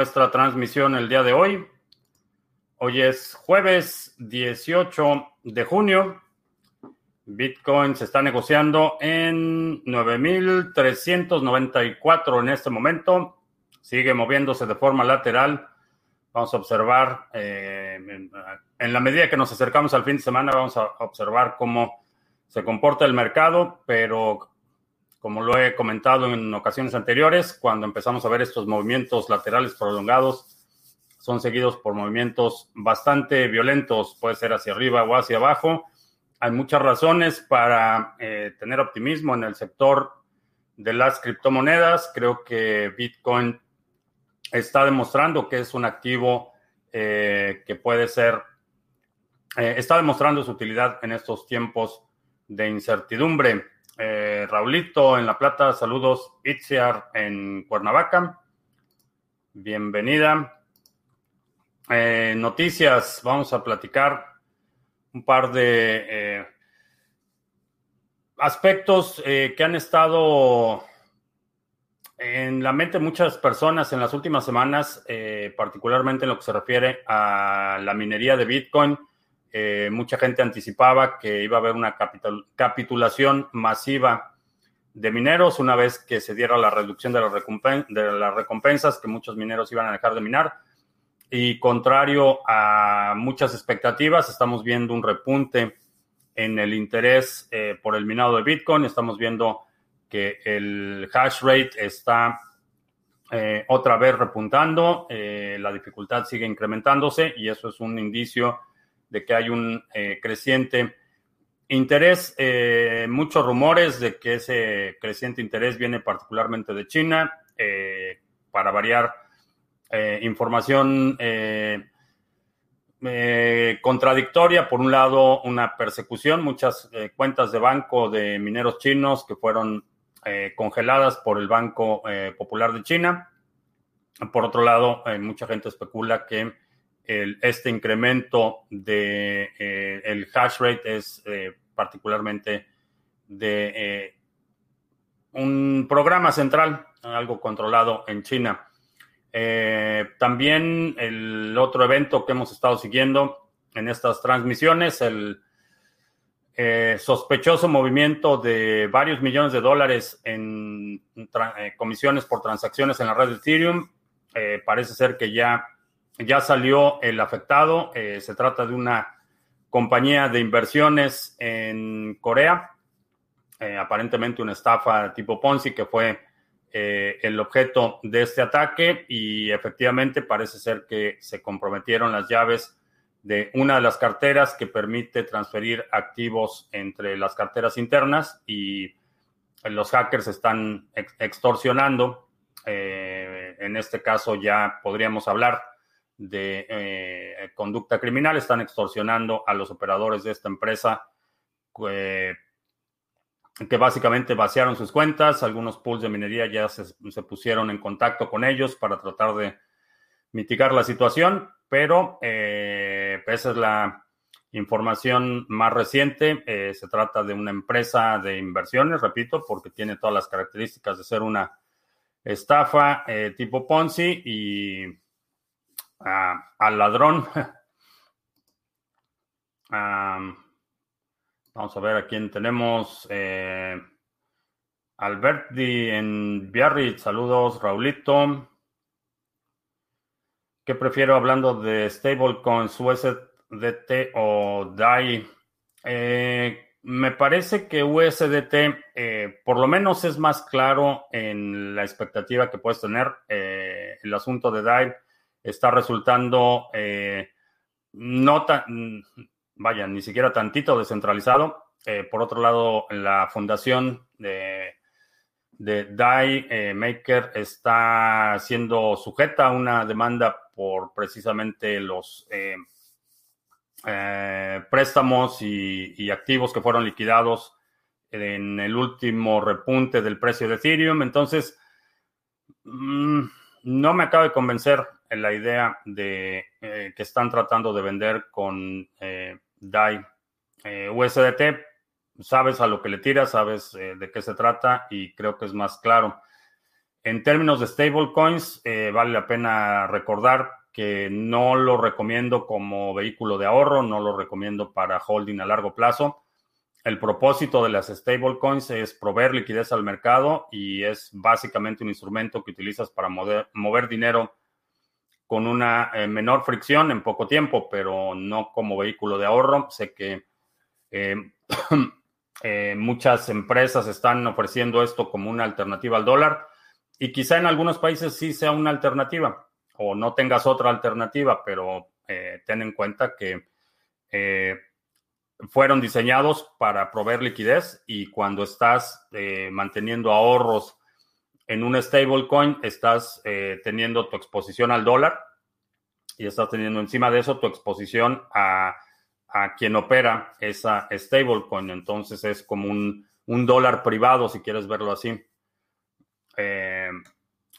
nuestra transmisión el día de hoy. Hoy es jueves 18 de junio. Bitcoin se está negociando en 9.394 en este momento. Sigue moviéndose de forma lateral. Vamos a observar, eh, en la medida que nos acercamos al fin de semana, vamos a observar cómo se comporta el mercado, pero como lo he comentado en ocasiones anteriores, cuando empezamos a ver estos movimientos laterales prolongados, son seguidos por movimientos bastante violentos, puede ser hacia arriba o hacia abajo. Hay muchas razones para eh, tener optimismo en el sector de las criptomonedas. Creo que Bitcoin está demostrando que es un activo eh, que puede ser, eh, está demostrando su utilidad en estos tiempos de incertidumbre. Eh, Raulito en La Plata, saludos. Itziar en Cuernavaca, bienvenida. Eh, noticias, vamos a platicar un par de eh, aspectos que han estado en la mente de muchas personas en las últimas semanas, particularmente en lo que se refiere a la minería de Bitcoin eh, mucha gente anticipaba que iba a haber una capitulación masiva de mineros una vez que se diera la reducción de, de las recompensas, que muchos mineros iban a dejar de minar. Y contrario a muchas expectativas, estamos viendo un repunte en el interés eh, por el minado de Bitcoin. Estamos viendo que el hash rate está eh, otra vez repuntando, la dificultad sigue incrementándose y eso es un indicio de que hay un eh, creciente interés, eh, muchos rumores de que ese creciente interés viene particularmente de China. Eh, para variar, información contradictoria. Por un lado, una persecución, muchas cuentas de banco de mineros chinos que fueron congeladas por el Banco Popular de China. Por otro lado, mucha gente especula que este incremento de eh, el hash rate es eh, particularmente de eh, un programa central, algo controlado en China. también el otro evento que hemos estado siguiendo en estas transmisiones, el sospechoso movimiento de varios millones de dólares en comisiones por transacciones en la red de Ethereum. parece ser que ya ya salió el afectado. Eh, se trata de una compañía de inversiones en Corea, eh, aparentemente una estafa tipo Ponzi que fue eh, el objeto de este ataque y efectivamente parece ser que se comprometieron las llaves de una de las carteras que permite transferir activos entre las carteras internas y los hackers están extorsionando. en este caso ya podríamos hablar de eh, conducta criminal, están extorsionando a los operadores de esta empresa eh, que básicamente vaciaron sus cuentas, algunos pools de minería ya se, pusieron en contacto con ellos para tratar de mitigar la situación, pero eh, esa es la información más reciente. se trata de una empresa de inversiones, repito, porque tiene todas las características de ser una estafa tipo Ponzi y al ladrón. vamos a ver a quién tenemos. Eh, Alberti en Biarritz, saludos, Raulito. ¿Qué prefiero hablando de stablecoins, USDT o DAI? Eh, me parece que USDT eh, por lo menos es más claro en la expectativa que puedes tener. el asunto de DAI está resultando eh, no tan, vaya, ni siquiera tantito descentralizado. Eh, por otro lado, la fundación de, de DAI eh, Maker está siendo sujeta a una demanda por precisamente los préstamos y, activos que fueron liquidados en el último repunte del precio de Ethereum. Entonces, mm, no me acaba de convencer la idea de eh, que están tratando de vender con eh, DAI. Eh, USDT, sabes a lo que le tiras, sabes de qué se trata y creo que es más claro. En términos de stablecoins, vale la pena recordar que no lo recomiendo como vehículo de ahorro, no lo recomiendo para holding a largo plazo. El propósito de las stablecoins es proveer liquidez al mercado y es básicamente un instrumento que utilizas para mover, dinero con una eh, menor fricción en poco tiempo, pero no como vehículo de ahorro. Sé que eh, eh, muchas empresas están ofreciendo esto como una alternativa al dólar y quizá en algunos países sí sea una alternativa o no tengas otra alternativa, pero ten en cuenta que fueron diseñados para proveer liquidez y cuando estás eh, manteniendo ahorros en un stablecoin, estás teniendo tu exposición al dólar y estás teniendo encima de eso tu exposición a, a quien opera esa stablecoin. Entonces es como un, un, dólar privado, si quieres verlo así.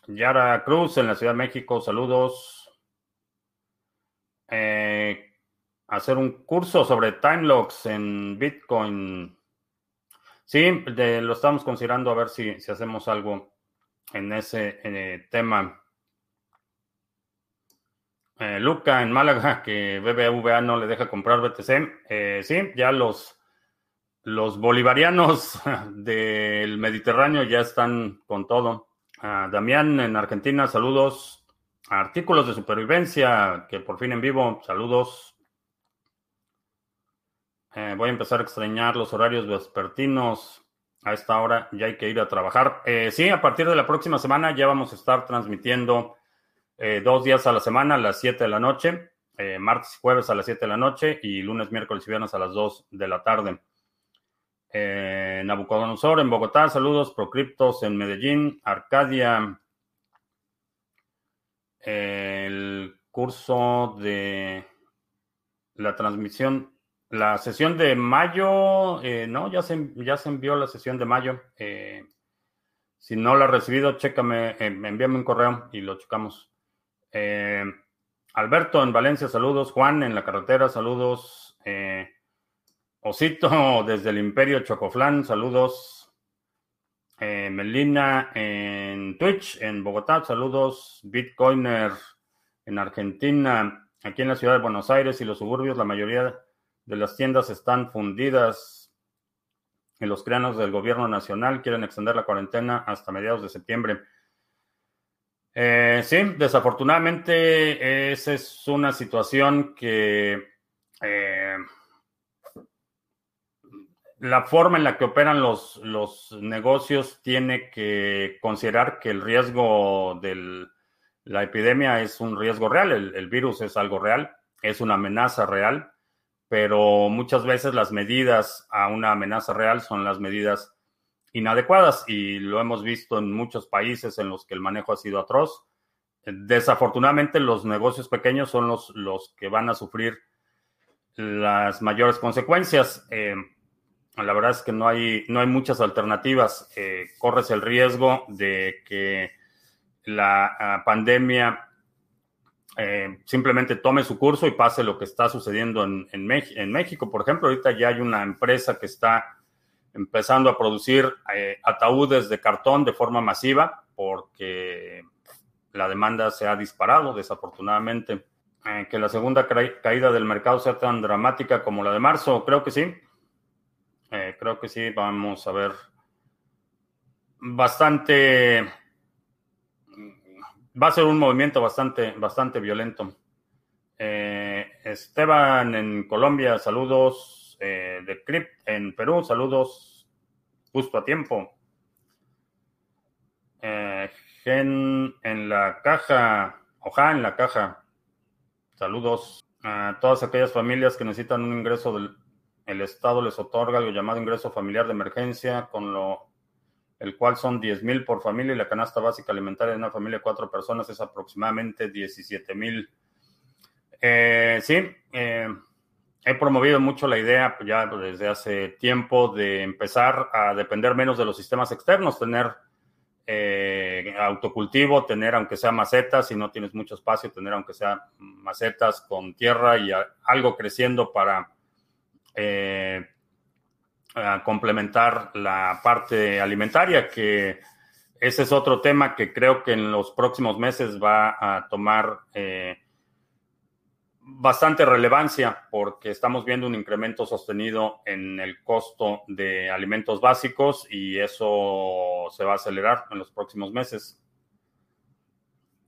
Yara Cruz en la Ciudad de México, saludos. Eh, hacer un curso sobre time locks en Bitcoin. Sí, lo estamos considerando a ver si, si hacemos algo en ese eh, tema. Eh, Luca en Málaga, que BBVA no le deja comprar BTC. sí, ya los, los bolivarianos del Mediterráneo ya están con todo. Damián en Argentina, saludos. Artículos de supervivencia, que por fin en vivo, saludos. Eh, voy a empezar a extrañar los horarios vespertinos. A esta hora ya hay que ir a trabajar. Eh, sí, a partir de la próxima semana ya vamos a estar transmitiendo eh, dos días a la semana a las 7 de la noche, martes y jueves a las 7 de la noche y lunes, miércoles y viernes a las 2 de la tarde. Nabucodonosor en Bogotá, saludos. Procriptos en Medellín, Arcadia. el curso de la transmisión, la sesión de mayo, eh, no, ya se, ya se envió la sesión de mayo. Eh, si no la has recibido, chécame, envíame un correo y lo checamos. Alberto en Valencia, saludos. Juan en la carretera, saludos. Osito desde el Imperio Chocoflán, saludos. Eh, Melina en Twitch, en Bogotá, saludos. Bitcoiner en Argentina, aquí en la ciudad de Buenos Aires y los suburbios, la mayoría de las tiendas están fundidas. Y los creanos del gobierno nacional quieren extender la cuarentena hasta mediados de septiembre. Eh, sí, desafortunadamente esa es una situación que eh, la forma en la que operan los, los negocios tiene que considerar que el riesgo de la epidemia es un riesgo real, el, virus es algo real, es una amenaza real, pero muchas veces las medidas a una amenaza real son las medidas inadecuadas y lo hemos visto en muchos países en los que el manejo ha sido atroz. Desafortunadamente los negocios pequeños son los, los que van a sufrir las mayores consecuencias. Eh, la verdad es que no hay, no hay muchas alternativas. Eh, corres el riesgo de que la ah, pandemia eh, simplemente tome su curso y pase lo que está sucediendo en, en, México. Por ejemplo, ahorita ya hay una empresa que está empezando a producir eh, ataúdes de cartón de forma masiva porque la demanda se ha disparado, desafortunadamente. que la segunda caída del mercado sea tan dramática como la de marzo, creo que sí. Eh, creo que sí, vamos a ver bastante. Va a ser un movimiento bastante, bastante violento. Eh, Esteban en Colombia, saludos. Eh, de Crypt en Perú, saludos. Justo a tiempo. Gen en la caja, oja en la caja. Saludos a todas aquellas familias que necesitan un ingreso del, el Estado les otorga algo llamado ingreso familiar de emergencia, con lo el cual son 10 mil por familia y la canasta básica alimentaria de una familia de cuatro personas es aproximadamente 17 mil. Eh, sí, eh, he promovido mucho la idea pues, ya desde hace tiempo de empezar a depender menos de los sistemas externos, tener eh, autocultivo, tener aunque sea macetas, si no tienes mucho espacio, tener aunque sea macetas con tierra y algo creciendo para complementar la parte alimentaria que ese es otro tema que creo que en los próximos meses va a tomar eh, bastante relevancia porque estamos viendo un incremento sostenido en el costo de alimentos básicos y eso se va a acelerar en los próximos meses.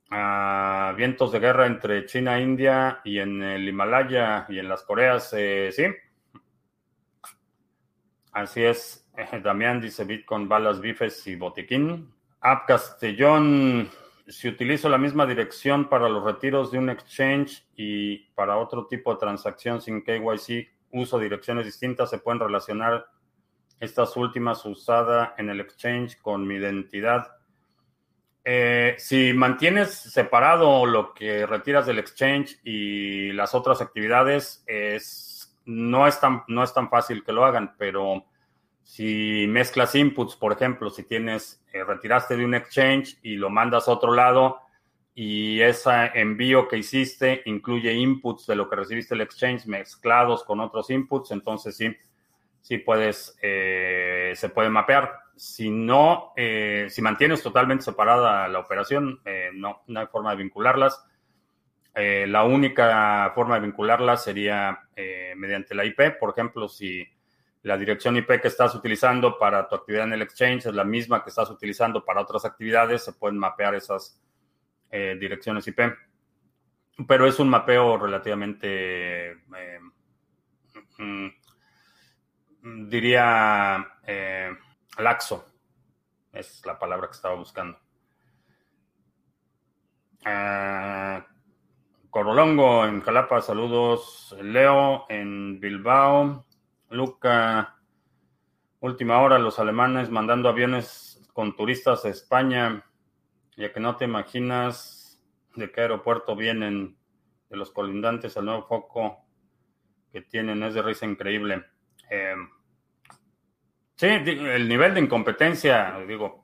Ah, vientos de guerra entre China e India y en el Himalaya y en las Coreas, eh, sí. Así es. Damián dice Bitcoin, balas, bifes y botiquín. App Castellón, si utilizo la misma dirección para los retiros de un exchange y para otro tipo de transacción sin KYC, uso direcciones distintas, se pueden relacionar estas últimas usadas en el exchange con mi identidad. Eh, si mantienes separado lo que retiras del exchange y las otras actividades, es, no, es tan, no es tan fácil que lo hagan, pero si mezclas inputs, por ejemplo, si tienes, eh, retiraste de un exchange y lo mandas a otro lado y ese envío que hiciste incluye inputs de lo que recibiste el exchange mezclados con otros inputs, entonces sí, sí puedes, eh, se puede mapear. Si no, eh, si mantienes totalmente separada la operación, no, no hay forma de vincularlas. La única forma de vincularlas sería mediante la IP, por ejemplo, si la dirección IP que estás utilizando para tu actividad en el exchange es la misma que estás utilizando para otras actividades, se pueden mapear esas eh, direcciones IP. Pero es un mapeo relativamente, eh, mm, diría, eh, laxo. Es la palabra que estaba buscando. Corolongo en Jalapa, saludos. Leo en Bilbao. Luca, última hora, los alemanes mandando aviones con turistas a España, ya que no te imaginas de qué aeropuerto vienen de los colindantes al nuevo foco que tienen, es de risa increíble. Eh, sí, el nivel de incompetencia, digo,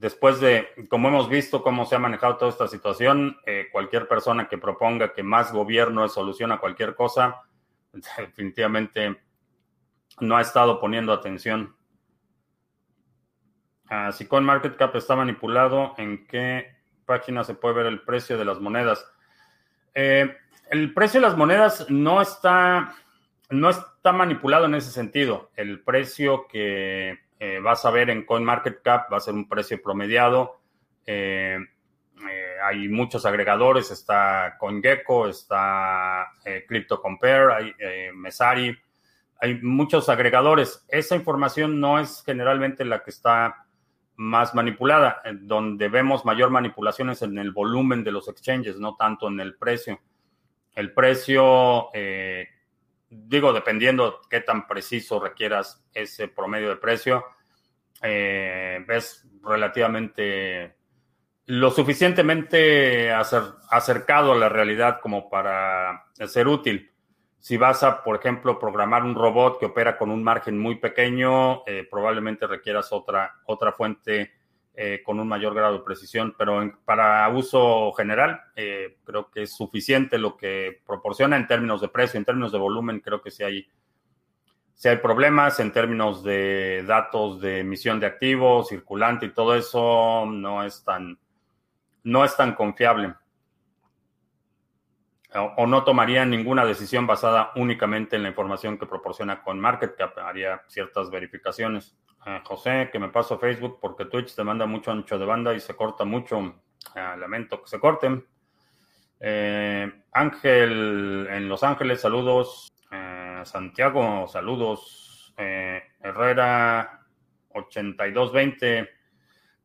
después de, como hemos visto cómo se ha manejado toda esta situación, eh, cualquier persona que proponga que más gobierno es solución a cualquier cosa, definitivamente no ha estado poniendo atención. Ah, si CoinMarketCap está manipulado, ¿en qué página se puede ver el precio de las monedas? Eh, el precio de las monedas no está, no está manipulado en ese sentido. El precio que eh, vas a ver en CoinMarketCap va a ser un precio promediado. Eh, hay muchos agregadores, está CoinGecko, está CryptoCompare, hay Mesari hay muchos agregadores. Esa información no es generalmente la que está más manipulada. Donde vemos mayor manipulación es en el volumen de los exchanges, no tanto en el precio. El precio, eh, digo, dependiendo qué tan preciso requieras ese promedio de precio, eh, es relativamente lo suficientemente acercado a la realidad como para ser útil. Si vas a, por ejemplo, programar un robot que opera con un margen muy pequeño, eh, probablemente requieras otra, otra fuente eh, con un mayor grado de precisión, pero para uso general eh, creo que es suficiente lo que proporciona en términos de precio, en términos de volumen, creo que sí hay, hay problemas, en términos de datos de emisión de activos, circulante y todo eso no es tan, no es tan confiable o, no tomaría ninguna decisión basada únicamente en la información que proporciona con CoinMarketCap. Haría ciertas verificaciones. Eh, José, que me paso Facebook porque Twitch te manda mucho ancho de banda y se corta mucho. Eh, lamento que se corten. Eh, Ángel en Los Ángeles, saludos. Santiago, saludos. Herrera 8220.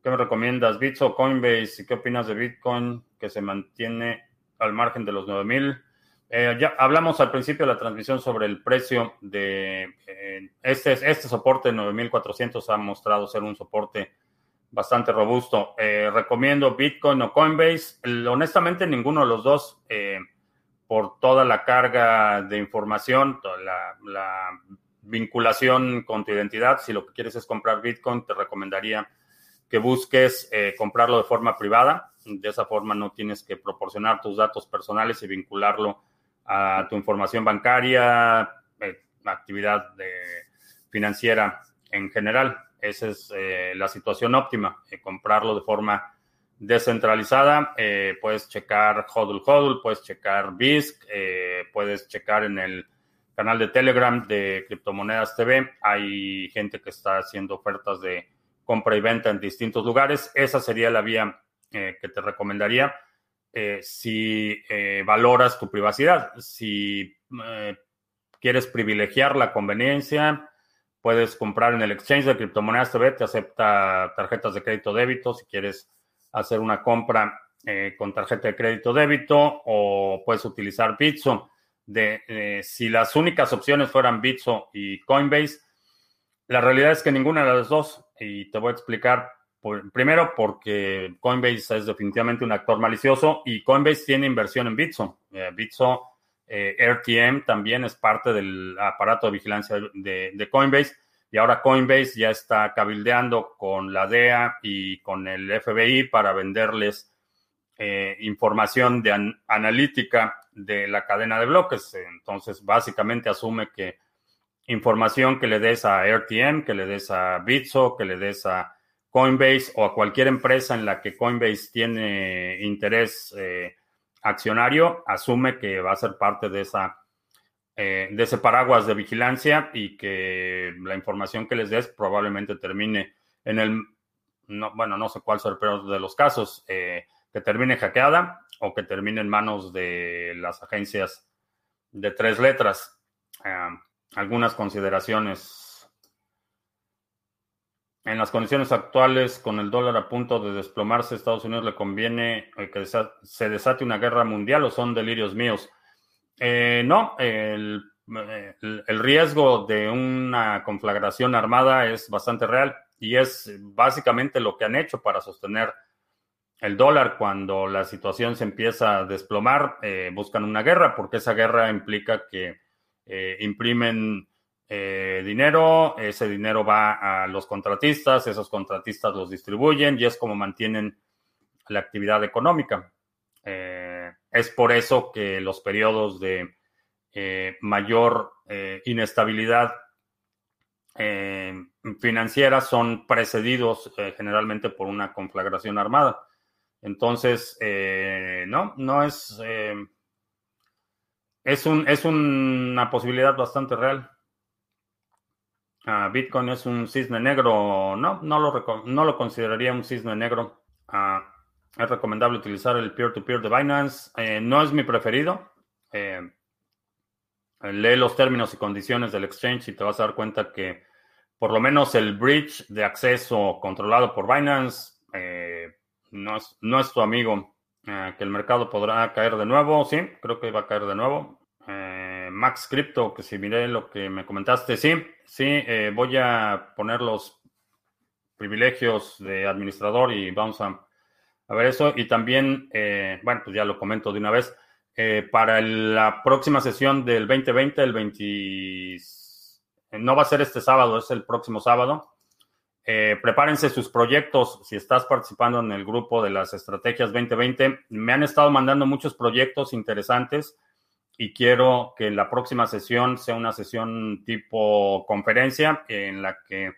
¿Qué me recomiendas? ¿Bits o Coinbase? ¿Y qué opinas de Bitcoin que se mantiene al margen de los 9000. Eh, ya hablamos al principio de la transmisión sobre el precio de eh, este, este soporte 9400 ha mostrado ser un soporte bastante robusto. Eh, recomiendo Bitcoin o Coinbase. honestamente, ninguno de los dos, por toda la carga de información, toda la, la, vinculación con tu identidad. Si lo que quieres es comprar Bitcoin, te recomendaría que busques comprarlo de forma privada. De esa forma no tienes que proporcionar tus datos personales y vincularlo a tu información bancaria, eh, actividad financiera en general. Esa es la situación óptima, comprarlo de forma descentralizada. puedes checar HODL HODL, puedes checar BISC, puedes checar en el canal de Telegram de Criptomonedas TV. Hay gente que está haciendo ofertas de compra y venta en distintos lugares. Esa sería la vía eh, que te recomendaría eh, si eh, valoras tu privacidad. Si quieres privilegiar la conveniencia, puedes comprar en el exchange de criptomonedas TV, te acepta tarjetas de crédito débito. Si quieres hacer una compra con tarjeta de crédito débito o puedes utilizar Bitso. De, si las únicas opciones fueran Bitso y Coinbase, la realidad es que ninguna de las dos, y te voy a explicar primero porque Coinbase es definitivamente un actor malicioso y Coinbase tiene inversión en Bitso. Eh, Bitso eh, RTM también es parte del aparato de vigilancia de, Coinbase y ahora Coinbase ya está cabildeando con la DEA y con el FBI para venderles eh, información de analítica de la cadena de bloques. Entonces, básicamente asume que información que le des a RTM, que le des a Bitso, que le des a Coinbase o a cualquier empresa en la que Coinbase tiene interés eh, accionario, asume que va a ser parte de esa eh, de ese paraguas de vigilancia y que la información que les des probablemente termine en el no, bueno, no sé cuál será pero de los casos, eh, que termine hackeada o que termine en manos de las agencias de tres letras. Ah, algunas consideraciones. En las condiciones actuales, con el dólar a punto de desplomarse, Estados Unidos le conviene eh, que se desate una guerra mundial o son delirios míos. Eh, no, el, el, riesgo de una conflagración armada es bastante real y es básicamente lo que han hecho para sostener el dólar cuando la situación se empieza a desplomar. Eh, buscan una guerra porque esa guerra implica que eh, imprimen eh, dinero, ese dinero va a los contratistas, esos contratistas los distribuyen y es como mantienen la actividad económica. Eh, es por eso que los periodos de mayor inestabilidad financiera son precedidos generalmente por una conflagración armada. Entonces, no, no es es, un, es una posibilidad bastante real. Ah, Bitcoin es un cisne negro. No, no lo, no lo consideraría un cisne negro. Ah, es recomendable utilizar el peer-to-peer de Binance. Eh, no es mi preferido. Eh, lee los términos y condiciones del exchange y te vas a dar cuenta que por lo menos el bridge de acceso controlado por Binance eh, no, es, no es tu amigo. Eh, que el mercado podrá caer de nuevo, sí, creo que va a caer de nuevo. Max Crypto, que si miré lo que me comentaste, sí, sí, eh, voy a poner los privilegios de administrador y vamos a, ver eso. Y también, bueno, pues ya lo comento de una vez, para la próxima sesión del 2020, el 20, no va a ser este sábado, es el próximo sábado. Eh, prepárense sus proyectos. Si estás participando en el grupo de las estrategias 2020, me han estado mandando muchos proyectos interesantes y quiero que la próxima sesión sea una sesión tipo conferencia en la que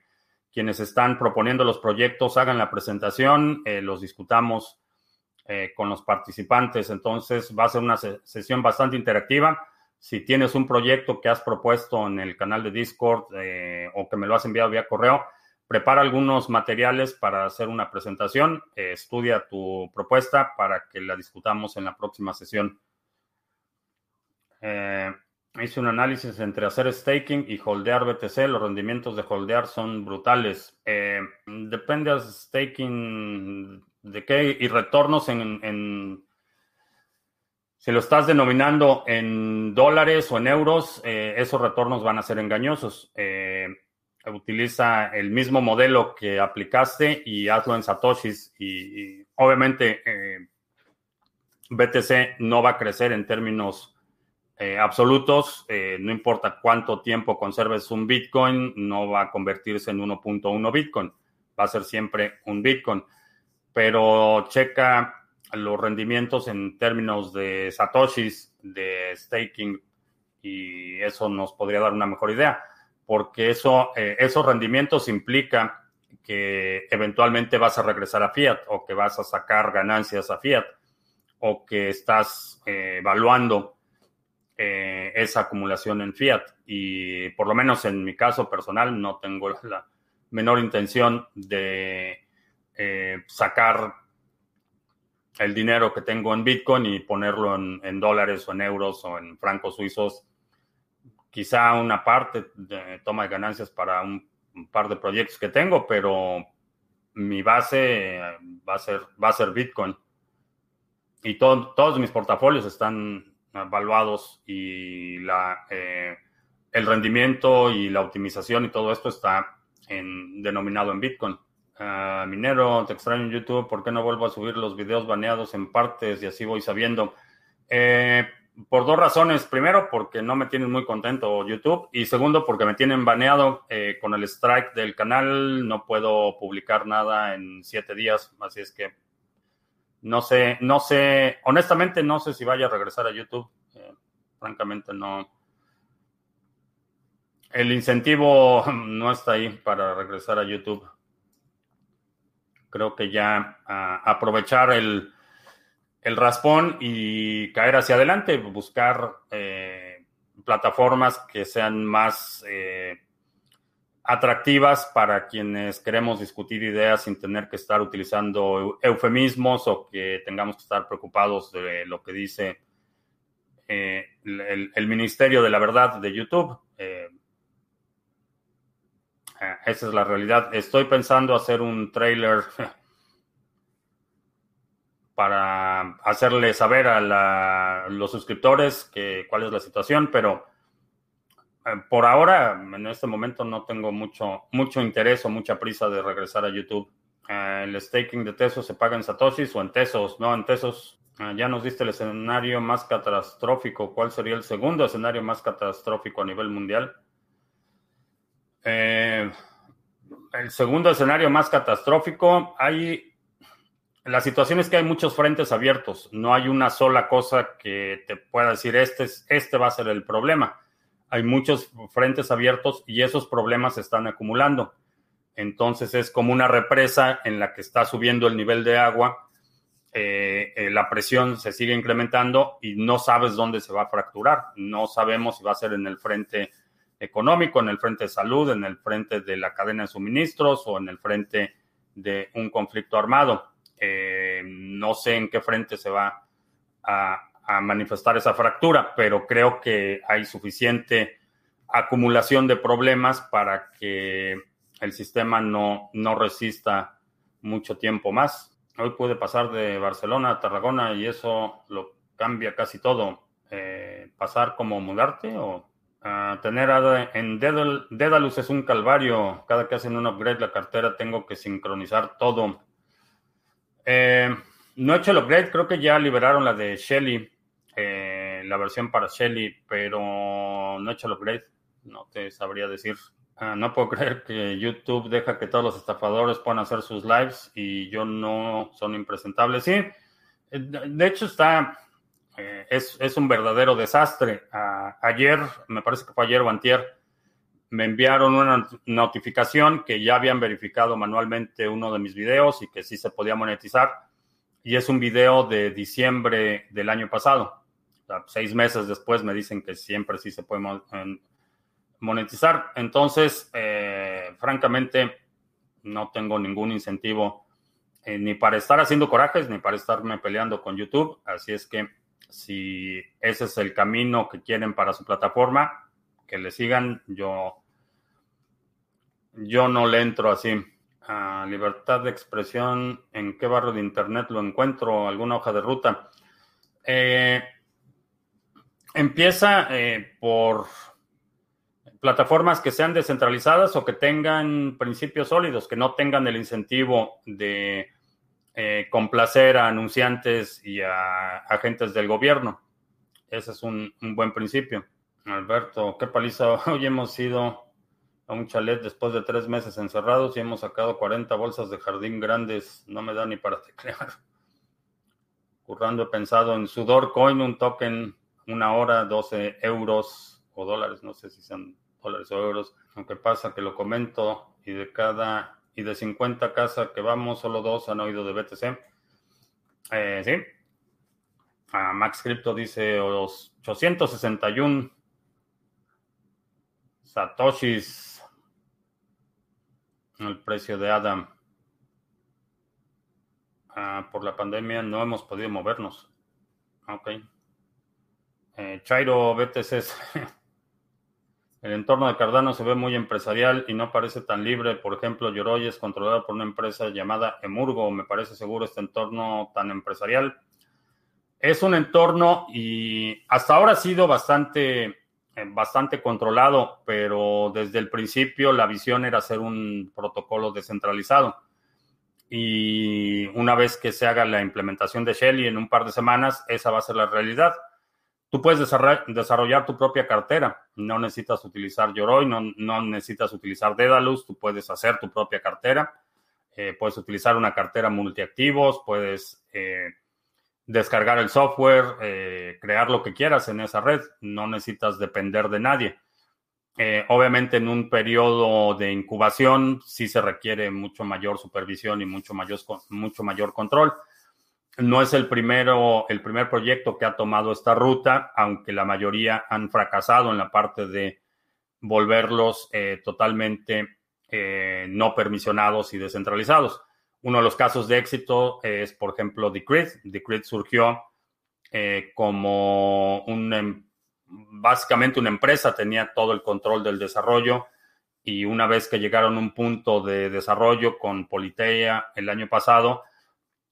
quienes están proponiendo los proyectos hagan la presentación, eh, los discutamos eh, con los participantes. Entonces va a ser una sesión bastante interactiva. Si tienes un proyecto que has propuesto en el canal de Discord o que me lo has enviado vía correo, prepara algunos materiales para hacer una presentación, eh, estudia tu propuesta para que la discutamos en la próxima sesión. Eh, hice un análisis entre hacer staking y holdear BTC. Los rendimientos de holdear son brutales. Eh, depende de staking de qué y retornos en, si lo estás denominando en dólares o en euros, esos retornos van a ser engañosos utiliza el mismo modelo que aplicaste y hazlo en Satoshis. Y, obviamente eh, BTC no va a crecer en términos eh, absolutos. Eh, no importa cuánto tiempo conserves un Bitcoin, no va a convertirse en 1.1 Bitcoin. Va a ser siempre un Bitcoin. Pero checa los rendimientos en términos de Satoshis, de staking, y eso nos podría dar una mejor idea porque eso, eh, esos rendimientos implica que eventualmente vas a regresar a fiat o que vas a sacar ganancias a fiat o que estás evaluando eh, esa acumulación en fiat. Y por lo menos en mi caso personal no tengo la menor intención de eh, sacar el dinero que tengo en Bitcoin y ponerlo en, dólares o en euros o en francos suizos. Quizá una parte de toma de ganancias para un, par de proyectos que tengo, pero mi base va a ser, va a ser Bitcoin. Y todos mis portafolios están evaluados y la, eh, el rendimiento y la optimización y todo esto está en, denominado en Bitcoin. Ah, minero, te extraño en YouTube, ¿por qué no vuelvo a subir los videos baneados en partes y así voy sabiendo? Eh, por dos razones. Primero, porque no me tienen muy contento YouTube. Y segundo, porque me tienen baneado eh, con el strike del canal. No puedo publicar nada en siete días. Así es que no sé, no sé, honestamente no sé si vaya a regresar a YouTube. Eh, francamente no. El incentivo no está ahí para regresar a YouTube creo que ya aprovechar el, raspón y caer hacia adelante, buscar eh, plataformas que sean más eh, atractivas para quienes queremos discutir ideas sin tener que estar utilizando eufemismos o que tengamos que estar preocupados de lo que dice eh, el, Ministerio de la Verdad de YouTube. Ah, esa es la realidad. Estoy pensando hacer un trailer para hacerle saber a los suscriptores que, cuál es la situación, pero eh, por ahora, en este momento, no tengo mucho, mucho interés o mucha prisa de regresar a YouTube. Eh, el staking de Tesos se paga en Satoshis o en Tesos, no en Tesos. Eh, ya nos diste el escenario más catastrófico. ¿Cuál sería el segundo escenario más catastrófico a nivel mundial? Eh, el segundo escenario más catastrófico, hay la situación es que hay muchos frentes abiertos, no hay una sola cosa que te pueda decir este, este va a ser el problema. Hay muchos frentes abiertos y esos problemas se están acumulando. Entonces es como una represa en la que está subiendo el nivel de agua, eh, eh, la presión se sigue incrementando y no sabes dónde se va a fracturar. No sabemos si va a ser en el frente económico, en el frente de salud, en el frente de la cadena de suministros o en el frente de un conflicto armado. Eh, no sé en qué frente se va a, manifestar esa fractura, pero creo que hay suficiente acumulación de problemas para que el sistema no, no resista mucho tiempo más. Hoy puede pasar de Barcelona a Tarragona y eso lo cambia casi todo. Eh, ¿Pasar como mudarte o tener en Dedalus es un calvario. Cada que hacen un upgrade la cartera tengo que sincronizar todo. Eh, no he hecho el upgrade, creo que ya liberaron la de Shelly, eh, la versión para Shelly, pero no he hecho el upgrade. No te sabría decir. Ah, no puedo creer que YouTube deja que todos los estafadores puedan hacer sus lives y yo no son impresentables. Sí, eh, de hecho está eh, es, un verdadero desastre. ayer, me parece que fue ayer o antier, me enviaron una notificación que ya habían verificado manualmente uno de mis videos y que sí se podía monetizar. Y es un video de diciembre del año pasado. Seis meses después me dicen que siempre sí se puede monetizar. Entonces, eh, francamente, no tengo ningún incentivo eh, ni para estar haciendo corajes, ni para estarme peleando con YouTube. Así es que si ese es el camino que quieren para su plataforma, que le sigan. Yo, yo no le entro así. libertad de expresión, ¿en qué barrio de internet lo encuentro? ¿Alguna hoja de ruta? Eh, empieza eh, por plataformas que sean descentralizadas o que tengan principios sólidos, que no tengan el incentivo de eh, complacer a anunciantes y a agentes del gobierno. Ese es un, buen principio. Alberto, qué paliza. Hoy hemos ido a un chalet después de tres meses encerrados y hemos sacado 40 bolsas de jardín grandes. No me da ni para teclear. Currando he pensado en Sudor Coin, un token, una hora, 12 euros o dólares, no sé si son dólares o euros. Aunque pasa que lo comento y de cada y de 50 casas que vamos, solo dos han oído de BTC. Eh, sí. Ah, Max Crypto dice 861 satoshis el precio de Adam. Ah, por la pandemia no hemos podido movernos. Ok. Eh, Chairo BTC. El entorno de Cardano se ve muy empresarial y no parece tan libre. Por ejemplo, Yoroi es controlado por una empresa llamada Emurgo. Me parece seguro este entorno tan empresarial. Es un entorno y hasta ahora ha sido bastante, eh, bastante controlado, pero desde el principio la visión era hacer un protocolo descentralizado. Y una vez que se haga la implementación de Shelly en un par de semanas, esa va a ser la realidad. Tú puedes desarrollar tu propia cartera. No necesitas utilizar Yoroi, no, no necesitas utilizar Dedalus. Tú puedes hacer tu propia cartera. Eh, puedes utilizar una cartera multiactivos. Puedes eh, descargar el software, eh, crear lo que quieras en esa red. No necesitas depender de nadie. obviamente en un periodo de incubación sí se requiere mucho mayor supervisión y mucho mayor, mucho mayor control no es el primero, el primer proyecto que ha tomado esta ruta, aunque la mayoría han fracasado en la parte de volverlos eh, totalmente eh, no permisionados y descentralizados. Uno de los casos de éxito es, por ejemplo, Decred. Decred surgió eh, como un, em, básicamente una empresa, tenía todo el control del desarrollo y una vez que llegaron a un punto de desarrollo con Politeia el año pasado,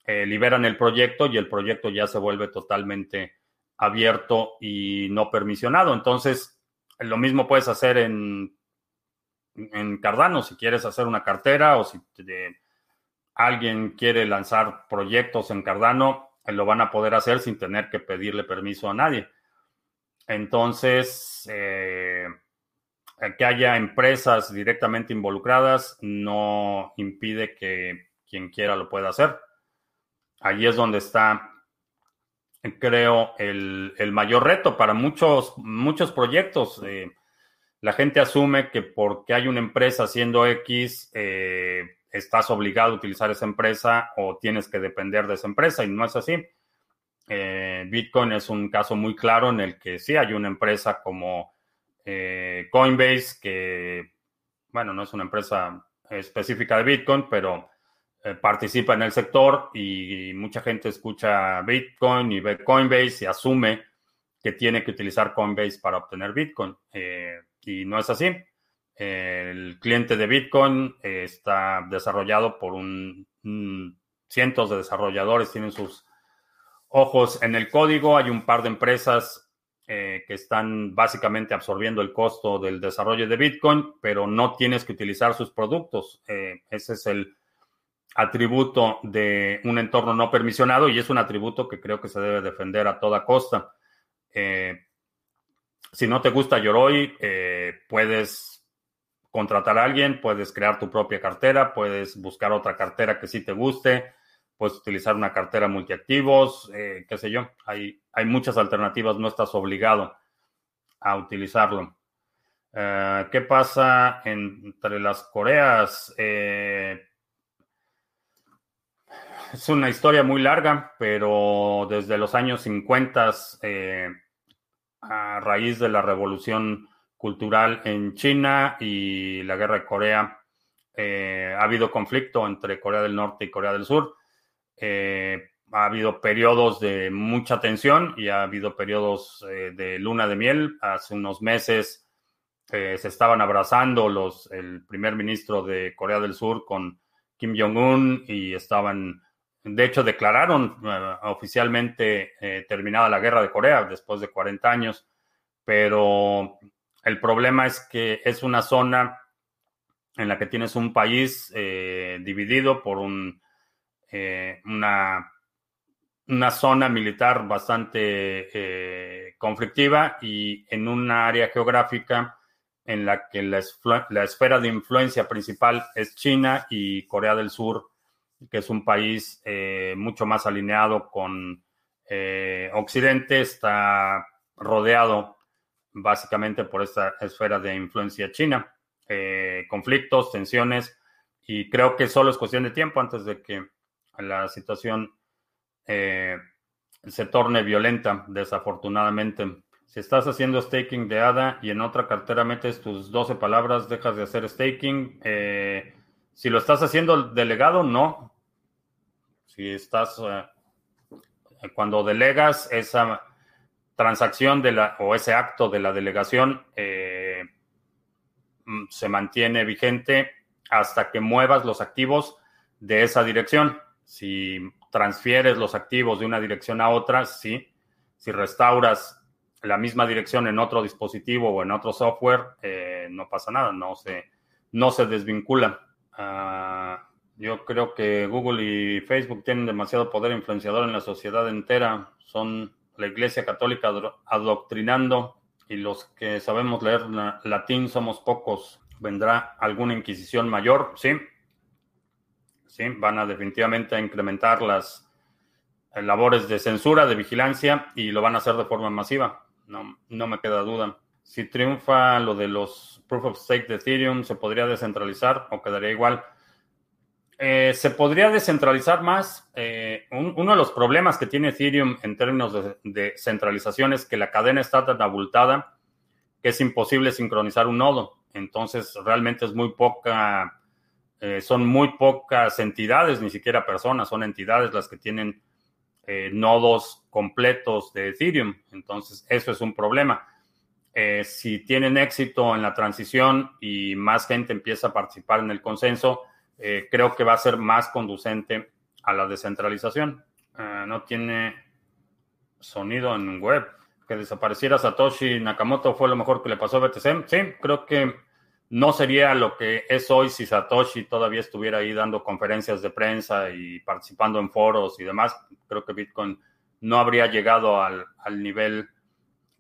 eh, liberan el proyecto y el proyecto ya se vuelve totalmente abierto y no permisionado. Entonces, lo mismo puedes hacer en, en Cardano, si quieres hacer una cartera o si alguien quiere lanzar proyectos en Cardano, eh, lo van a poder hacer sin tener que pedirle permiso a nadie. Entonces, eh, que haya empresas directamente involucradas no impide que quien quiera lo pueda hacer. Allí es donde está, creo, el, mayor reto para muchos, muchos proyectos. Eh, la gente asume que porque hay una empresa haciendo X, eh, estás obligado a utilizar esa empresa o tienes que depender de esa empresa y no es así. Eh, Bitcoin es un caso muy claro en el que sí hay una empresa como Coinbase que, bueno, no es una empresa específica de Bitcoin, pero participa en el sector y mucha gente escucha Bitcoin y ve Coinbase y asume que tiene que utilizar Coinbase para obtener Bitcoin. Eh, y no es así. el cliente de Bitcoin eh, está desarrollado por un, cientos de desarrolladores, tienen sus ojos en el código. Hay un par de empresas que están básicamente absorbiendo el costo del desarrollo de Bitcoin, pero no tienes que utilizar sus productos. ese es el atributo de un entorno no permisionado y es un atributo que creo que se debe defender a toda costa. Eh, si no te gusta Yoroi, eh, puedes contratar a alguien, puedes crear tu propia cartera, puedes buscar otra cartera que sí te guste, puedes utilizar una cartera multiactivos, eh, qué sé yo. Hay, hay muchas alternativas, no estás obligado a utilizarlo. ¿Qué pasa entre las Coreas? Es una historia muy larga, pero desde los años 50, eh, a raíz de la revolución cultural en China y la guerra de Corea, eh, ha habido conflicto entre Corea del Norte y Corea del Sur. Eh, ha habido periodos de mucha tensión y ha habido periodos de luna de miel. Hace unos meses se estaban abrazando los, el primer ministro de Corea del Sur con Kim Jong-un y estaban de hecho, declararon eh, oficialmente eh, terminada la guerra de Corea después de 40 años, pero el problema es que es una zona en la que tienes un país eh, dividido por un, una, una zona militar bastante conflictiva y en un área geográfica en la que la esfera de influencia principal es China y Corea del Sur que es un país eh, mucho más alineado con eh, Occidente, está rodeado básicamente por esta esfera de influencia china, eh, conflictos, tensiones, y creo que solo es cuestión de tiempo antes de que la situación eh, se torne violenta, desafortunadamente. Si estás haciendo staking de ADA y en otra cartera metes tus 12 palabras, dejas de hacer staking. Si lo estás haciendo delegado, no. Si estás, eh, cuando delegas esa transacción de la, o ese acto de la delegación, mm, se mantiene vigente hasta que muevas los activos de esa dirección. Si transfieres los activos de una dirección a otra, sí. Si restauras la misma dirección en otro dispositivo o en otro software, eh, no pasa nada, no se, no se desvincula. Ah, yo creo que Google y Facebook tienen demasiado poder influenciador en la sociedad entera. Son la Iglesia Católica adoctrinando y los que sabemos leer latín somos pocos. ¿Vendrá alguna inquisición mayor? Sí, ¿sí? Van a definitivamente incrementar las eh, labores de censura, de vigilancia y lo van a hacer de forma masiva. No, no me queda duda. Si triunfa lo de los proof of stake de Ethereum, ¿se podría descentralizar o quedaría igual? Eh, se podría descentralizar más. Eh, uno de los problemas que tiene Ethereum en términos de, centralización es que la cadena está tan abultada que es imposible sincronizar un nodo. Entonces, realmente es muy poca eh, son muy pocas entidades, ni siquiera personas, son entidades las que tienen nodos completos de Ethereum. Entonces, eso es un problema. Si tienen éxito en la transición y más gente empieza a participar en el consenso, creo que va a ser más conducente a la descentralización. no tiene sonido en web. Que desapareciera Satoshi Nakamoto fue lo mejor que le pasó a BTC. Sí, creo que no sería lo que es hoy si Satoshi todavía estuviera ahí dando conferencias de prensa y participando en foros y demás. Creo que Bitcoin no habría llegado al, nivel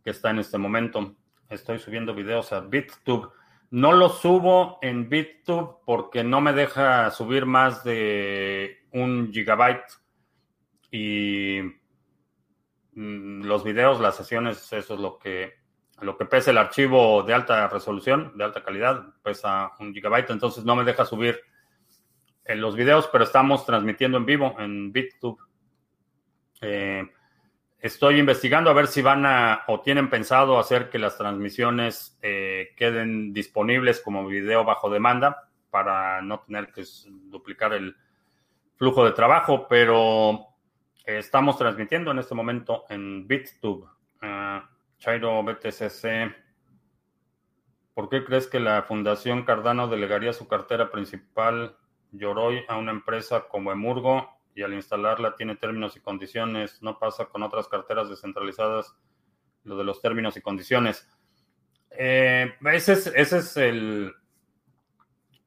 que está en este momento. Estoy subiendo videos a BitTube. No lo subo en BitTube porque no me deja subir más de un gigabyte. Y mm, los videos, las sesiones, eso es lo que lo que pesa el archivo de alta resolución, de alta calidad, pesa un gigabyte, entonces no me deja subir en los videos, pero estamos transmitiendo en vivo en BitTube. Eh, estoy investigando a ver si van a o tienen pensado hacer que las transmisiones eh, queden disponibles como video bajo demanda para no tener que duplicar el flujo de trabajo, pero estamos transmitiendo en este momento en BitTube. Ah, Chairo BTCC, ¿por qué crees que la Fundación Cardano delegaría su cartera principal Yoroi a una empresa como Emurgo y al instalarla tiene términos y condiciones? No pasa con otras carteras descentralizadas lo de los términos y condiciones. Eh, ese, es, el...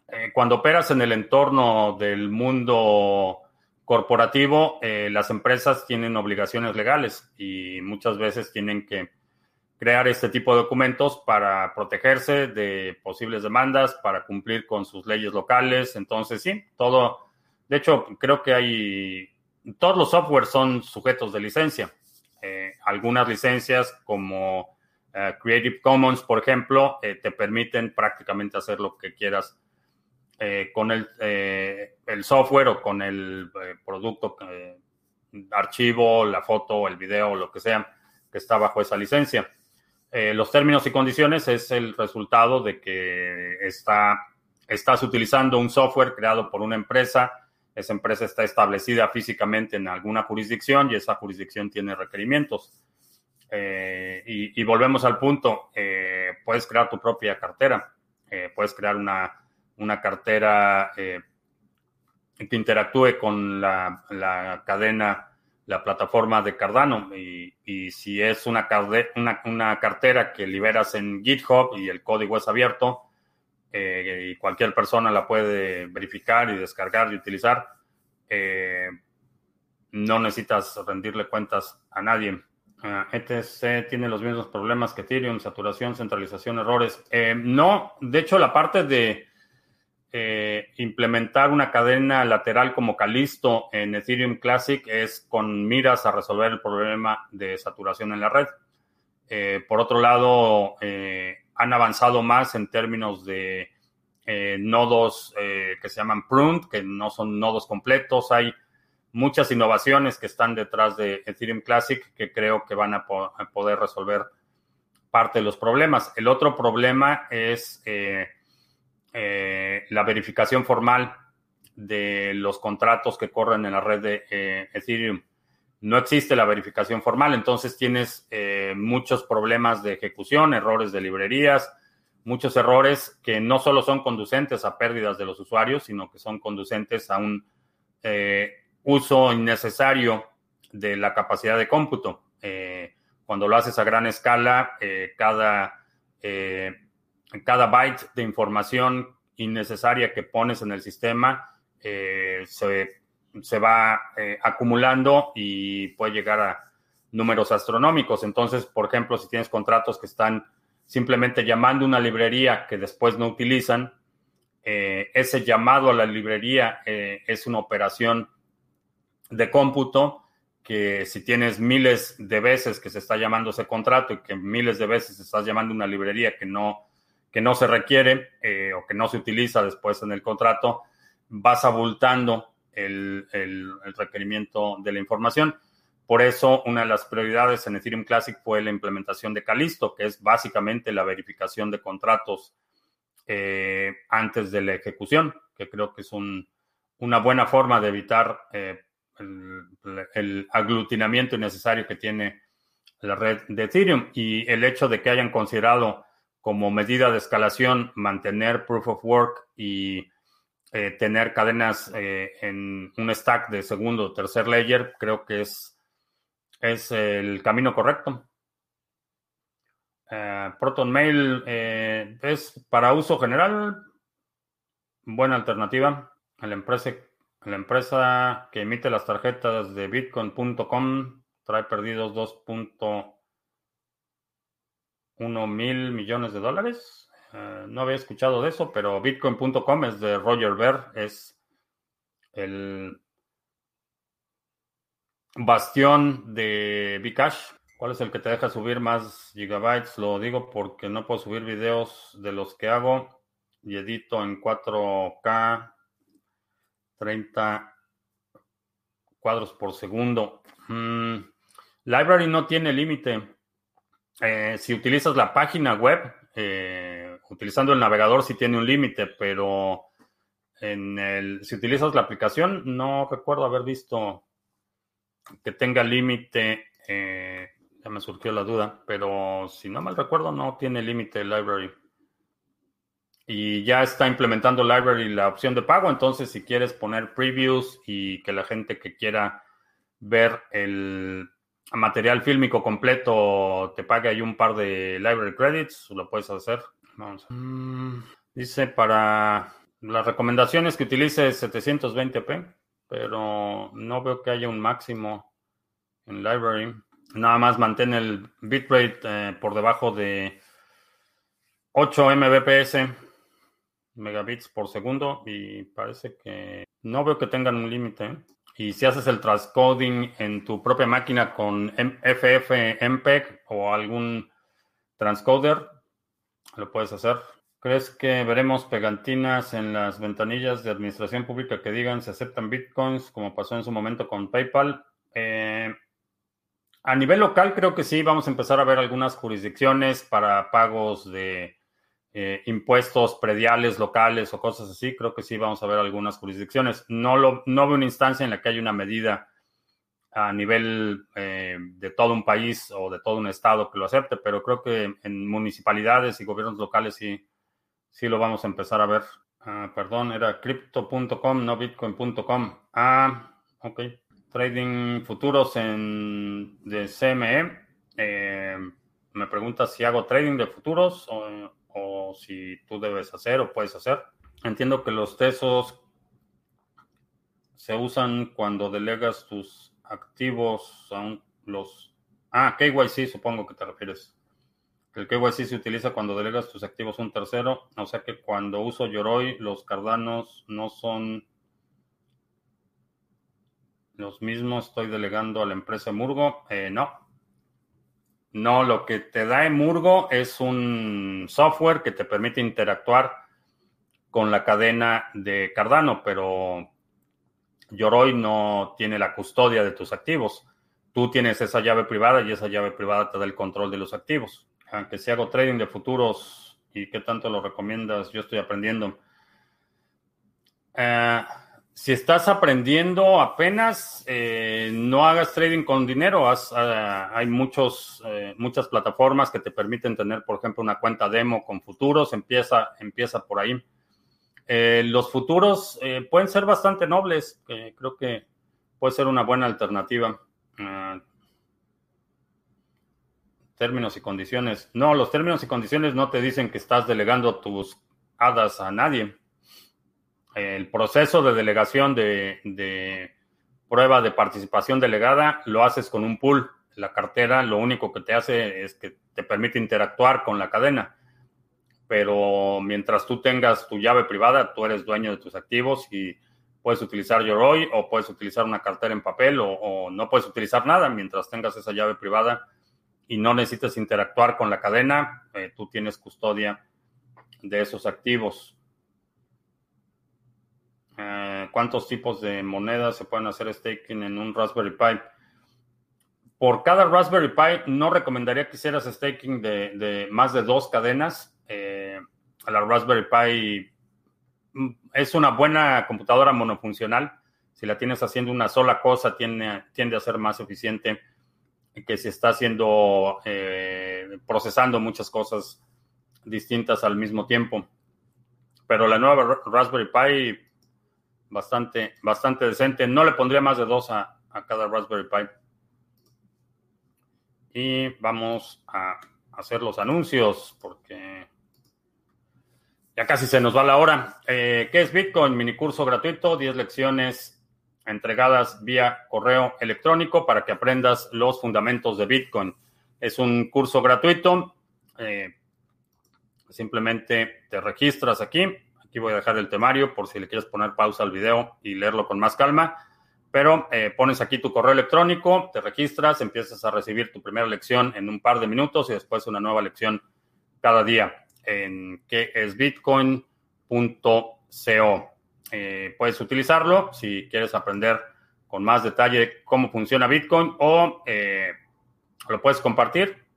Eh, cuando operas en el entorno del mundo corporativo, eh, las empresas tienen obligaciones legales y muchas veces tienen que crear este tipo de documentos para protegerse de posibles demandas, para cumplir con sus leyes locales. Entonces, sí, todo, de hecho, creo que hay, todos los softwares son sujetos de licencia. Eh, algunas licencias como eh, Creative Commons, por ejemplo, eh, te permiten prácticamente hacer lo que quieras con el, el, software o con el producto, archivo, la foto, el video, lo que sea, que está bajo esa licencia. Los términos y condiciones es el resultado de que está, estás utilizando un software creado por una empresa. Esa empresa está establecida físicamente en alguna jurisdicción y esa jurisdicción tiene requerimientos. Eh, y, volvemos al punto, eh, puedes crear tu propia cartera, puedes crear una, una cartera que interactúe con la, la cadena la plataforma de Cardano. Y, si es una, una, cartera que liberas en GitHub y el código es abierto eh, y cualquier persona la puede verificar y descargar y utilizar, eh, no necesitas rendirle cuentas a nadie. ETC eh, e tiene los mismos problemas que Ethereum, saturación, centralización, errores. no, de hecho la parte de eh, implementar una cadena lateral como Calisto en Ethereum Classic es con miras a resolver el problema de saturación en la red. Eh, por otro lado, eh, han avanzado más en términos de nodos que se llaman pruned, que no son nodos completos. Hay muchas innovaciones que están detrás de Ethereum Classic que creo que van a, poder resolver parte de los problemas. El otro problema es eh, eh, la verificación formal de los contratos que corren en la red de eh, Ethereum. No existe la verificación formal, entonces tienes muchos problemas de ejecución, errores de librerías, muchos errores que no solo son conducentes a pérdidas de los usuarios, sino que son conducentes a un uso innecesario de la capacidad de cómputo. Eh, cuando lo haces a gran escala, eh, cada, eh, cada byte de información innecesaria que pones en el sistema se, se, va acumulando y puede llegar a números astronómicos. Entonces, por ejemplo, si tienes contratos que están simplemente llamando una librería que después no utilizan, ese llamado a la librería es una operación de cómputo que si tienes miles de veces que se está llamando ese contrato y que miles de veces estás llamando una librería que no, que no se requiere eh, o que no se utiliza después en el contrato, vas abultando el, el, requerimiento de la información. Por eso, una de las prioridades en Ethereum Classic fue la implementación de Calisto, que es básicamente la verificación de contratos eh, antes de la ejecución, que creo que es un, una buena forma de evitar eh, el, aglutinamiento innecesario que tiene la red de Ethereum y el hecho de que hayan considerado como medida de escalación mantener proof of work y eh, tener cadenas eh, en un stack de segundo o tercer layer, creo que es, es el camino correcto. Eh, Proton Mail es para uso general, buena alternativa. La empresa la empresa que emite las tarjetas de bitcoin.com trae perdidos 2.1 mil millones de dólares. Eh, no había escuchado de eso, pero bitcoin.com es de Roger Ver, es el bastión de Bcash. ¿Cuál es el que te deja subir más gigabytes? Lo digo porque no puedo subir videos de los que hago y edito en 4K 30 cuadros por segundo. Mm, library no tiene límite. Eh, si utilizas la página web, eh, utilizando el navegador sí tiene un límite, pero el, si utilizas la aplicación, no recuerdo haber visto que tenga límite. Eh, ya me surgió la duda, pero si no mal recuerdo, no tiene límite el library y ya está implementando Library la opción de pago. Entonces, si quieres poner previews y que la gente que quiera ver el material fílmico completo te pague ahí un par de library credits, lo puedes hacer. Vamos. Mm, dice para las recomendaciones que utilice 720p, pero no veo que haya un máximo en library. Nada más mantén el bitrate eh, por debajo de 8 mbps megabits por segundo y parece que no veo que tengan un límite. Y si haces el transcoding en tu propia máquina con FFmpeg o algún transcoder, lo puedes hacer. ¿Crees que veremos pegantinas en las ventanillas de administración pública que digan se aceptan bitcoins como pasó en su momento con PayPal? Eh, a nivel local creo que sí, vamos a empezar a ver algunas jurisdicciones para pagos de eh, impuestos prediales locales o cosas así, creo que sí vamos a ver algunas jurisdicciones. No, lo, no veo una instancia en la que haya una medida a nivel eh, de todo un país o de todo un estado que lo acepte, pero creo que en municipalidades y gobiernos locales sí, sí lo vamos a empezar a ver. Ah, perdón, era crypto.com, no bitcoin.com. Ah, ok. Trading futuros en de CME. Eh, me pregunta si hago trading de futuros o, o si tú debes hacer o puedes hacer. Entiendo que los tesos se usan cuando delegas tus activos a los... Ah, KYC supongo que te refieres. El KYC se utiliza cuando delegas tus activos a un tercero, o sea que cuando uso Yoroi, los cardanos no son los mismos, estoy delegando a la empresa Murgo. Eh, no, no, lo que te da Emurgo es un software que te permite interactuar con la cadena de Cardano, pero Yoroi no tiene la custodia de tus activos. Tú tienes esa llave privada y esa llave privada te da el control de los activos. Aunque si hago trading de futuros y qué tanto lo recomiendas, yo estoy aprendiendo. Eh, si estás aprendiendo apenas, eh, no hagas trading con dinero. Eh, hay muchos, muchas plataformas que te permiten tener, por ejemplo, una cuenta demo con futuros. Empieza, empieza por ahí. los futuros pueden ser bastante nobles. creo que puede ser una buena alternativa. términos y condiciones. No, los términos y condiciones no te dicen que estás delegando tus hadas a nadie el proceso de delegación de, prueba de participación delegada lo haces con un pool. La cartera lo único que te hace es que te permite interactuar con la cadena. Pero mientras tú tengas tu llave privada, tú eres dueño de tus activos y puedes utilizar Yoroi o puedes utilizar una cartera en papel o, no puedes utilizar nada mientras tengas esa llave privada y no necesitas interactuar con la cadena, eh, tú tienes custodia de esos activos. Eh, cuántos tipos de monedas se pueden hacer staking en un Raspberry Pi. Por cada Raspberry Pi no recomendaría que hicieras staking de, más de dos cadenas. Eh, la Raspberry Pi mm, es una buena computadora monofuncional. Si la tienes haciendo una sola cosa, tiende, tiende a ser más eficiente que si está haciendo, eh, procesando muchas cosas distintas al mismo tiempo. Pero la nueva Raspberry Pi bastante, bastante decente. No le pondría más de dos a, cada Raspberry Pi. Y vamos a hacer los anuncios porque ya casi se nos va la hora. Eh, ¿Qué es Bitcoin? Mini curso gratuito, 10 lecciones entregadas vía correo electrónico para que aprendas los fundamentos de Bitcoin. Es un curso gratuito. Eh, simplemente te registras aquí, Voy a dejar el temario por si le quieres poner pausa al video y leerlo con más calma. Pero eh, pones aquí tu correo electrónico, te registras, empiezas a recibir tu primera lección en un par de minutos y después una nueva lección cada día en que es bitcoin.co. Eh, puedes utilizarlo si quieres aprender con más detalle cómo funciona Bitcoin o eh, lo puedes compartir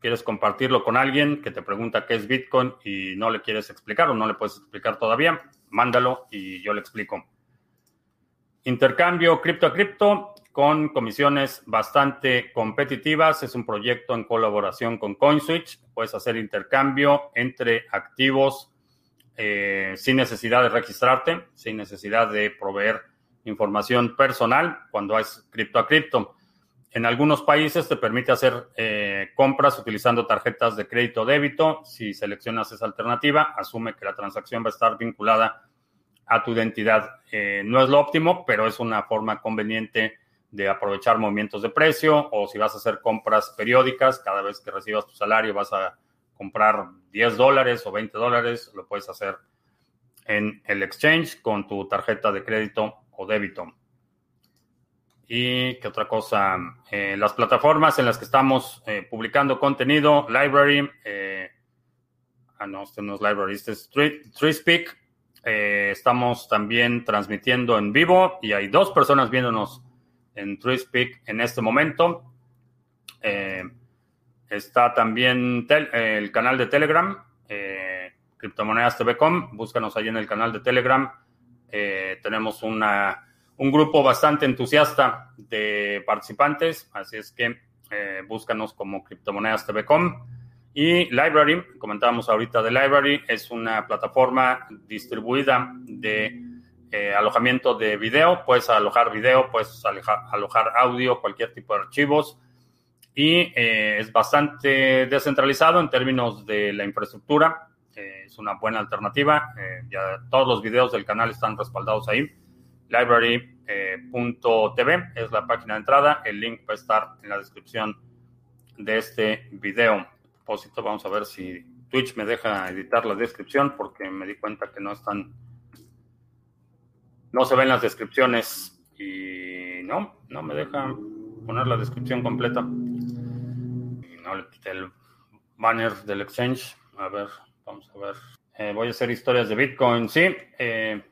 quieres compartirlo con alguien que te pregunta qué es Bitcoin y no le quieres explicar o no le puedes explicar todavía, mándalo y yo le explico. Intercambio cripto a cripto con comisiones bastante competitivas. Es un proyecto en colaboración con CoinSwitch. Puedes hacer intercambio entre activos eh, sin necesidad de registrarte, sin necesidad de proveer información personal cuando es cripto a cripto. En algunos países te permite hacer eh, compras utilizando tarjetas de crédito o débito. Si seleccionas esa alternativa, asume que la transacción va a estar vinculada a tu identidad. Eh, no es lo óptimo, pero es una forma conveniente de aprovechar movimientos de precio o si vas a hacer compras periódicas, cada vez que recibas tu salario vas a comprar 10 dólares o 20 dólares, lo puedes hacer en el exchange con tu tarjeta de crédito o débito. Y qué otra cosa, eh, las plataformas en las que estamos eh, publicando contenido, Library, eh, ah no, este Library, este es TreeSpeak. estamos también transmitiendo en vivo y hay dos personas viéndonos en TreeSpeak en este momento. está también el canal de Telegram, Criptomonedas TV.com, búscanos ahí en el canal de Telegram. tenemos una un grupo bastante entusiasta de participantes, así es que eh, búscanos como Criptomonedas TV.com. Y Library, comentábamos ahorita de Library, es una plataforma distribuida de eh, alojamiento de video. Puedes alojar video, puedes alojar, audio, cualquier tipo de archivos. Y eh, es bastante descentralizado en términos de la infraestructura. es una buena alternativa. ya todos los videos del canal están respaldados ahí library.tv eh, es la página de entrada. El link va a estar en la descripción de este video. Propósito, vamos a ver si Twitch me deja editar la descripción porque me di cuenta que no están, no se ven las descripciones y no, no me deja poner la descripción completa. No le quité el banner del exchange. A ver, vamos a ver. Eh, voy a hacer historias de Bitcoin, sí. Eh,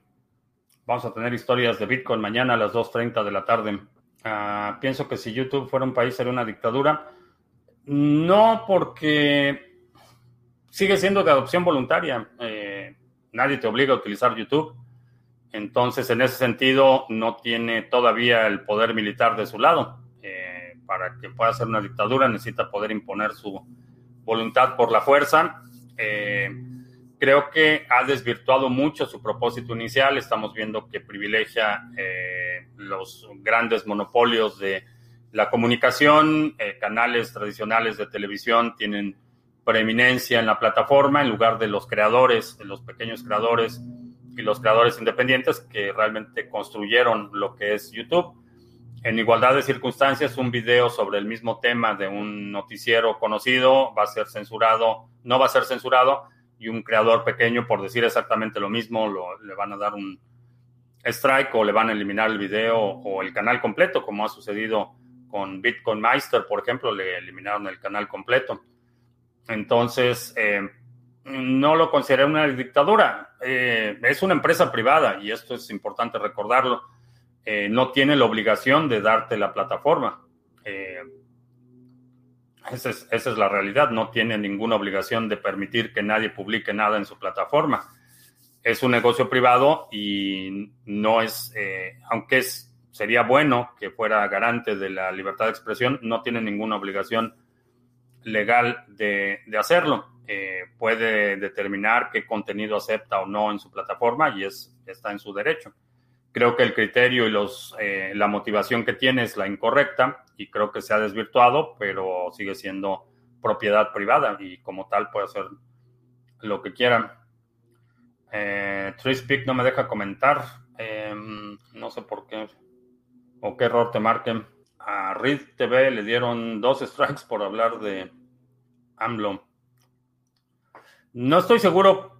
vamos a tener historias de Bitcoin mañana a las 2.30 de la tarde. Ah, pienso que si YouTube fuera un país sería una dictadura. No, porque sigue siendo de adopción voluntaria. Eh, nadie te obliga a utilizar YouTube. Entonces, en ese sentido, no tiene todavía el poder militar de su lado. para que pueda ser una dictadura necesita poder imponer su voluntad por la fuerza. Eh, creo que ha desvirtuado mucho su propósito inicial. Estamos viendo que privilegia eh, los grandes monopolios de la comunicación, eh, canales tradicionales de televisión tienen preeminencia en la plataforma en lugar de los creadores, de los pequeños creadores y los creadores independientes que realmente construyeron lo que es YouTube. En igualdad de circunstancias, un video sobre el mismo tema de un noticiero conocido va a ser censurado, no va a ser censurado, y un creador pequeño por decir exactamente lo mismo le van a dar un strike o le van a eliminar el video o el canal completo, como ha sucedido con Bitcoin Meister, por ejemplo, le eliminaron el canal completo. Entonces, eh, no lo consideré una dictadura. Eh, es una empresa privada y esto es importante recordarlo. Eh, no tiene la obligación de darte la plataforma. Esa es, la realidad. No tiene ninguna obligación de permitir que nadie publique nada en su plataforma. Es un negocio privado y no es, eh, aunque es, sería bueno que fuera garante de la libertad de expresión, no tiene ninguna obligación legal de, hacerlo. Eh, puede determinar qué contenido acepta o no en su plataforma y es, está en su derecho. Creo que el criterio y los, eh, la motivación que tiene es la incorrecta y creo que se ha desvirtuado, pero sigue siendo propiedad privada y como tal puede hacer lo que quieran. Eh, Trispeak no me deja comentar. Em, no sé por qué. O qué error te marquen. A Reed TV le dieron dos strikes por hablar de AMLO. No estoy seguro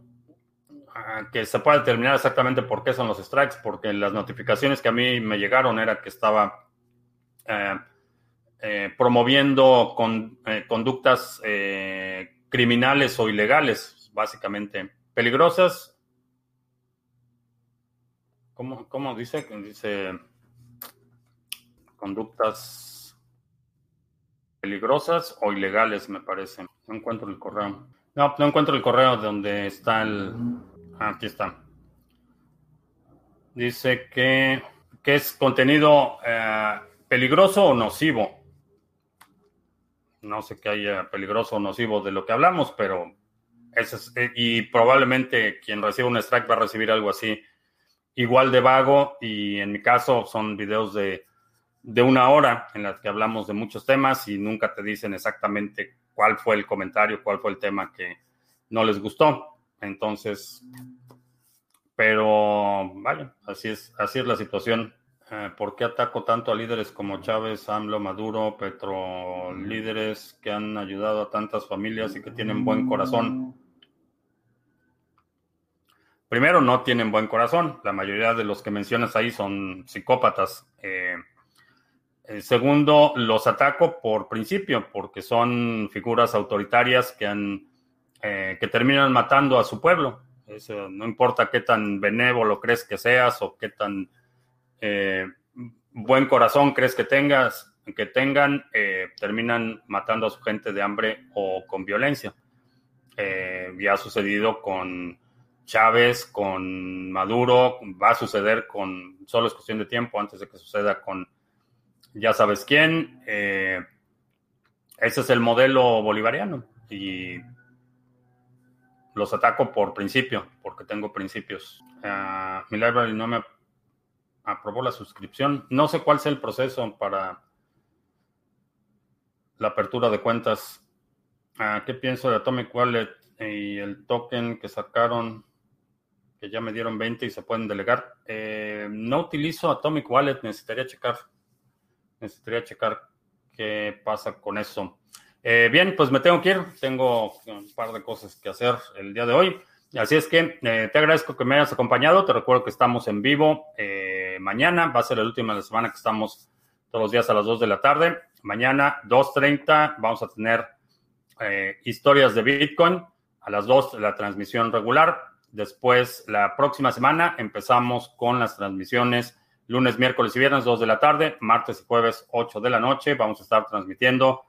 ah, que se pueda determinar exactamente por qué son los strikes, porque las notificaciones que a mí me llegaron era que estaba eh, eh, promoviendo con, eh, conductas eh, criminales o ilegales, básicamente. Peligrosas. ¿Cómo, cómo dice? Dice conductas peligrosas o ilegales, me parece. No encuentro el correo. No, no encuentro el correo donde está el... Ah, aquí está. Dice que, que es contenido peligroso o nocivo no sé qué haya peligroso o nocivo de lo que hablamos, pero es, eh, y probablemente quien reciba un strike va a recibir algo así igual de vago y en mi caso son videos de, de una hora en las que hablamos de muchos temas y nunca te dicen exactamente cuál fue el comentario, cuál fue el tema que no les gustó. Entonces, pero vaya, así es, así es la situación. Eh, ¿Por qué ataco tanto a líderes como Chávez, AMLO, Maduro, Petro, líderes que han ayudado a tantas familias y que tienen buen corazón? Primero, no tienen buen corazón. La mayoría de los que mencionas ahí son psicópatas. Eh, eh, segundo, los ataco por principio, porque son figuras autoritarias que, han, que terminan matando a su pueblo. no importa qué tan benévolo crees que seas o qué tan eh, buen corazón crees que tengas, que tengan, eh, terminan matando a su gente de hambre o con violencia. Eh, ya ha sucedido con Chávez, con Maduro, va a suceder con, solo es cuestión de tiempo antes de que suceda con ya sabes quién. ese es el modelo bolivariano y los ataco por principio, porque tengo principios. Uh, mi library no me aprobó la suscripción. No sé cuál sea el proceso para la apertura de cuentas. Ah, ¿Qué pienso de Atomic Wallet y el token que sacaron? Que ya me dieron 20 y se pueden delegar. Eh, no utilizo Atomic Wallet, necesitaría checar. Necesitaría checar qué pasa con eso. Eh, bien, pues me tengo que ir. Tengo un par de cosas que hacer el día de hoy. Así es que eh, te agradezco que me hayas acompañado. Te recuerdo que estamos en vivo eh, mañana. Va a ser el último de la semana que estamos todos los días a las 2 de la tarde. Mañana, 2.30, vamos a tener eh, historias de Bitcoin. a las 2 la transmisión regular. Después, la próxima semana, empezamos con las transmisiones lunes, miércoles y viernes, 2 de la tarde, martes y jueves, 8 de la noche. Vamos a estar transmitiendo,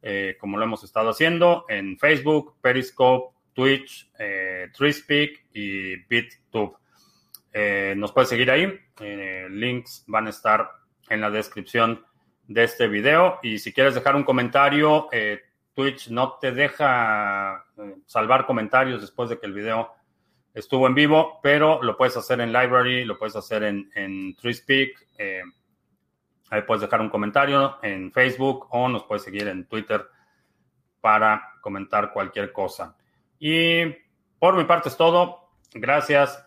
eh, como lo hemos estado haciendo, en Facebook, Periscope, Twitch, eh, Treespeak y BitTube. Eh, nos puede seguir ahí. Eh, links van a estar en la descripción de este video. Y si quieres dejar un comentario, Twitch no te deja salvar comentarios después de que el video estuvo en vivo, pero lo puedes hacer en Library, lo puedes hacer en, en TreeSpeak. ahí puedes dejar un comentario en Facebook o nos puedes seguir en Twitter para comentar cualquier cosa. Y por mi parte es todo. Gracias